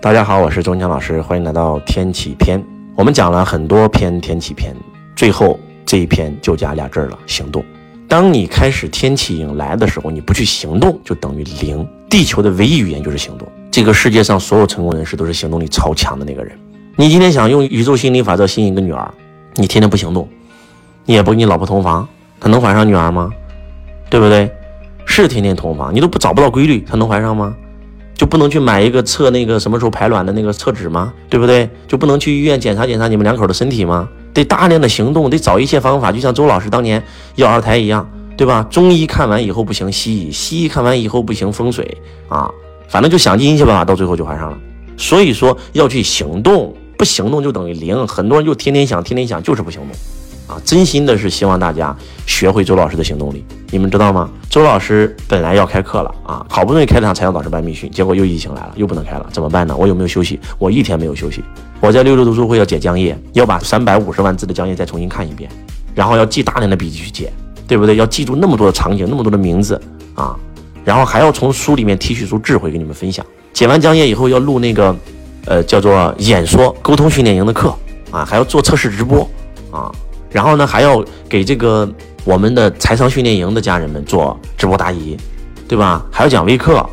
大家好，我是钟强老师，欢迎来到天启篇。我们讲了很多篇天启篇，最后这一篇就加俩字了：行动。当你开始天启迎来的时候，你不去行动，就等于零。地球的唯一语言就是行动。这个世界上所有成功人士都是行动力超强的那个人。你今天想用宇宙心理法则吸引一个女儿，你天天不行动，你也不跟你老婆同房，她能怀上女儿吗？对不对？是天天同房，你都不找不到规律，她能怀上吗？就不能去买一个测那个什么时候排卵的那个测纸吗？对不对？就不能去医院检查检查你们两口的身体吗？得大量的行动，得找一些方法，就像周老师当年要二胎一样，对吧？中医看完以后不行，西医西医看完以后不行，风水啊，反正就想尽一切办法，到最后就怀上了。所以说要去行动，不行动就等于零。很多人就天天想，天天想，就是不行动。啊，真心的是希望大家学会周老师的行动力。你们知道吗？周老师本来要开课了啊，好不容易开了场财商导师班密训，结果又疫情来了，又不能开了，怎么办呢？我有没有休息？我一天没有休息。我在六六读书会要解讲义，要把三百五十万字的讲义再重新看一遍，然后要记大量的笔记去解，对不对？要记住那么多的场景，那么多的名字啊，然后还要从书里面提取出智慧给你们分享。解完讲页以后要录那个，呃，叫做演说沟通训练营的课啊，还要做测试直播啊。然后呢，还要给这个我们的财商训练营的家人们做直播答疑，对吧？还要讲微课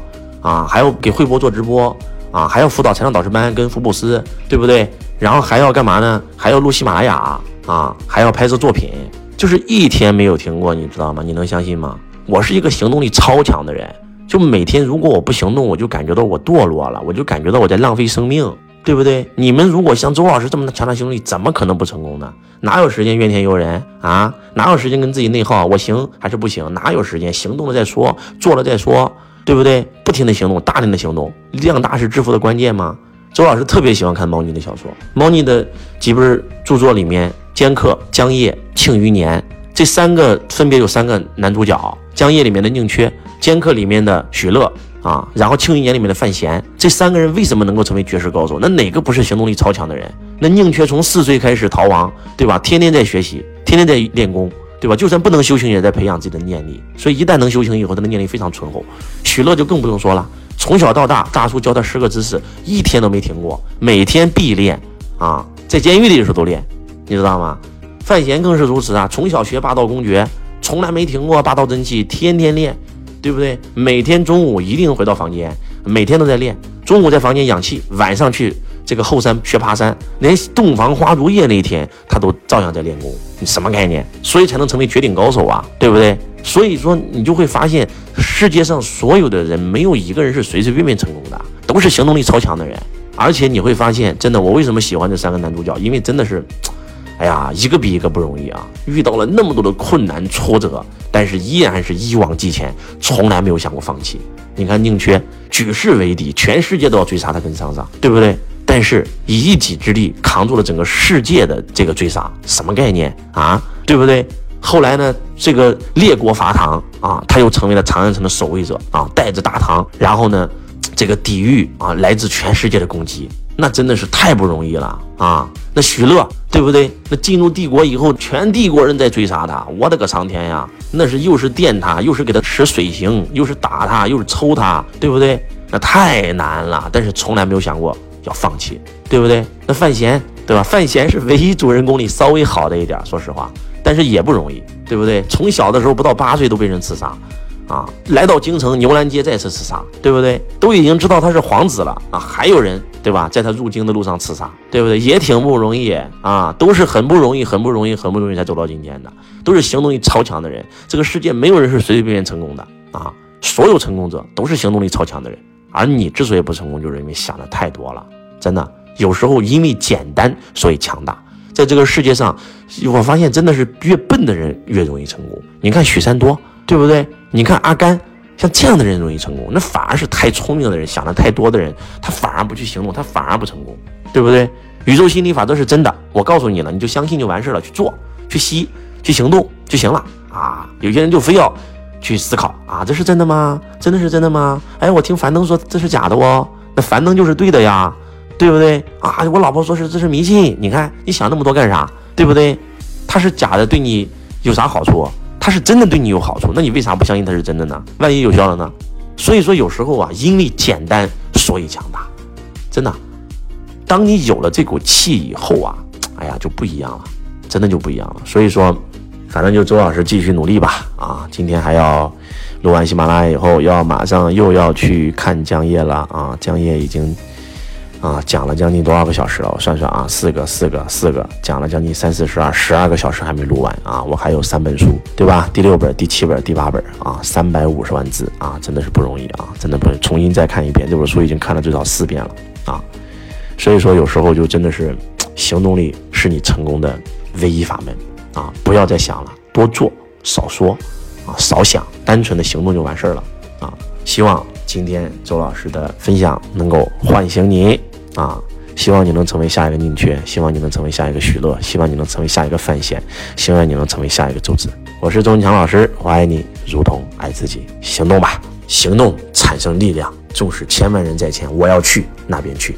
啊，还要给慧博做直播啊，还要辅导财商导师班跟福布斯，对不对？然后还要干嘛呢？还要录喜马拉雅啊，还要拍摄作品，就是一天没有停过，你知道吗？你能相信吗？我是一个行动力超强的人，就每天如果我不行动，我就感觉到我堕落了，我就感觉到我在浪费生命。对不对？你们如果像周老师这么强大行动力，怎么可能不成功呢？哪有时间怨天尤人啊？哪有时间跟自己内耗？我行还是不行？哪有时间？行动了再说，做了再说，对不对？不停的行动，大量的行动，量大是致富的关键吗？周老师特别喜欢看猫腻的小说，猫腻的几本著作里面，《剑客》《江夜》《庆余年》这三个分别有三个男主角，《江夜》里面的宁缺，《剑客》里面的许乐。啊，然后《庆余年》里面的范闲，这三个人为什么能够成为绝世高手？那哪个不是行动力超强的人？那宁缺从四岁开始逃亡，对吧？天天在学习，天天在练功，对吧？就算不能修行，也在培养自己的念力。所以一旦能修行以后，他的念力非常醇厚。许乐就更不用说了，从小到大，大叔教他十个姿势，一天都没停过，每天必练啊，在监狱里的时候都练，你知道吗？范闲更是如此啊，从小学霸道公爵，从来没停过霸道真气，天天练。对不对？每天中午一定回到房间，每天都在练。中午在房间养气，晚上去这个后山学爬山，连洞房花烛夜那一天，他都照样在练功。你什么概念？所以才能成为绝顶高手啊，对不对？所以说，你就会发现，世界上所有的人，没有一个人是随随便便成功的，都是行动力超强的人。而且你会发现，真的，我为什么喜欢这三个男主角？因为真的是。哎呀，一个比一个不容易啊！遇到了那么多的困难挫折，但是依然是一往既前，从来没有想过放弃。你看宁缺举世为敌，全世界都要追杀他跟桑桑，对不对？但是以一己之力扛住了整个世界的这个追杀，什么概念啊？对不对？后来呢，这个列国伐唐啊，他又成为了长安城的守卫者啊，带着大唐，然后呢，这个抵御啊来自全世界的攻击。那真的是太不容易了啊！那许乐对不对？那进入帝国以后，全帝国人在追杀他，我的个苍天呀！那是又是电他，又是给他使水刑，又是打他，又是抽他，对不对？那太难了，但是从来没有想过要放弃，对不对？那范闲对吧？范闲是唯一主人公里稍微好的一点，说实话，但是也不容易，对不对？从小的时候不到八岁都被人刺杀。啊，来到京城牛栏街再次刺杀，对不对？都已经知道他是皇子了啊，还有人对吧？在他入京的路上刺杀，对不对？也挺不容易啊，都是很不容易、很不容易、很不容易才走到今天的，都是行动力超强的人。这个世界没有人是随随便便成功的啊，所有成功者都是行动力超强的人。而你之所以不成功，就是因为想的太多了。真的，有时候因为简单所以强大。在这个世界上，我发现真的是越笨的人越容易成功。你看许三多。对不对？你看阿甘，像这样的人容易成功，那反而是太聪明的人，想的太多的人，他反而不去行动，他反而不成功，对不对？宇宙心理法则是真的，我告诉你了，你就相信就完事了，去做，去吸，去行动就行了啊！有些人就非要去思考啊，这是真的吗？真的是真的吗？哎，我听樊登说这是假的哦，那樊登就是对的呀，对不对？啊，我老婆说是这是迷信，你看你想那么多干啥？对不对？他是假的，对你有啥好处？他是真的对你有好处，那你为啥不相信他是真的呢？万一有效了呢？所以说有时候啊，因为简单所以强大，真的。当你有了这股气以后啊，哎呀，就不一样了，真的就不一样了。所以说，反正就周老师继续努力吧。啊，今天还要录完喜马拉雅以后，要马上又要去看江夜了啊。江夜已经啊讲了将近多少个小时了？我算算啊，四个、四个、四个，讲了将近三四十二、十二个小时还没录完啊。我还有三本书，对吧？第六本、第七本、第八本啊，三百五十万字啊，真的是不容易啊，真的不容易重新再看一遍这本书，已经看了最少四遍了啊。所以说，有时候就真的是，行动力是你成功的唯一法门啊！不要再想了，多做少说啊，少想，单纯的行动就完事儿了啊！希望今天周老师的分享能够唤醒你啊！希望你能成为下一个宁缺，希望你能成为下一个许乐，希望你能成为下一个范闲，希望你能成为下一个周子。我是周文强老师，我爱你如同爱自己，行动吧！行动产生力量，纵使千万人在前，我要去那边去。